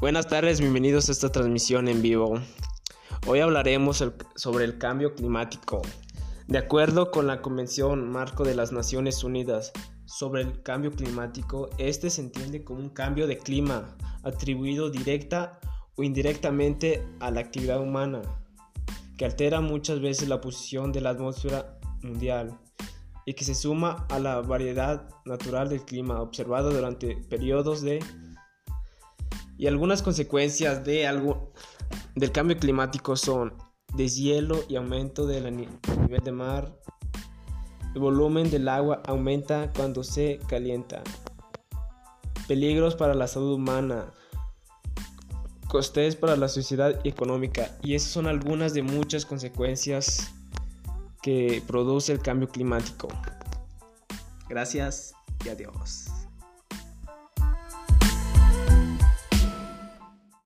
Buenas tardes, bienvenidos a esta transmisión en vivo. Hoy hablaremos sobre el cambio climático. De acuerdo con la Convención Marco de las Naciones Unidas sobre el cambio climático, este se entiende como un cambio de clima atribuido directa o indirectamente a la actividad humana, que altera muchas veces la posición de la atmósfera mundial y que se suma a la variedad natural del clima observado durante periodos de y algunas consecuencias de algo, del cambio climático son deshielo y aumento del nivel de mar. El volumen del agua aumenta cuando se calienta. Peligros para la salud humana. Costes para la sociedad económica. Y esas son algunas de muchas consecuencias que produce el cambio climático. Gracias y adiós.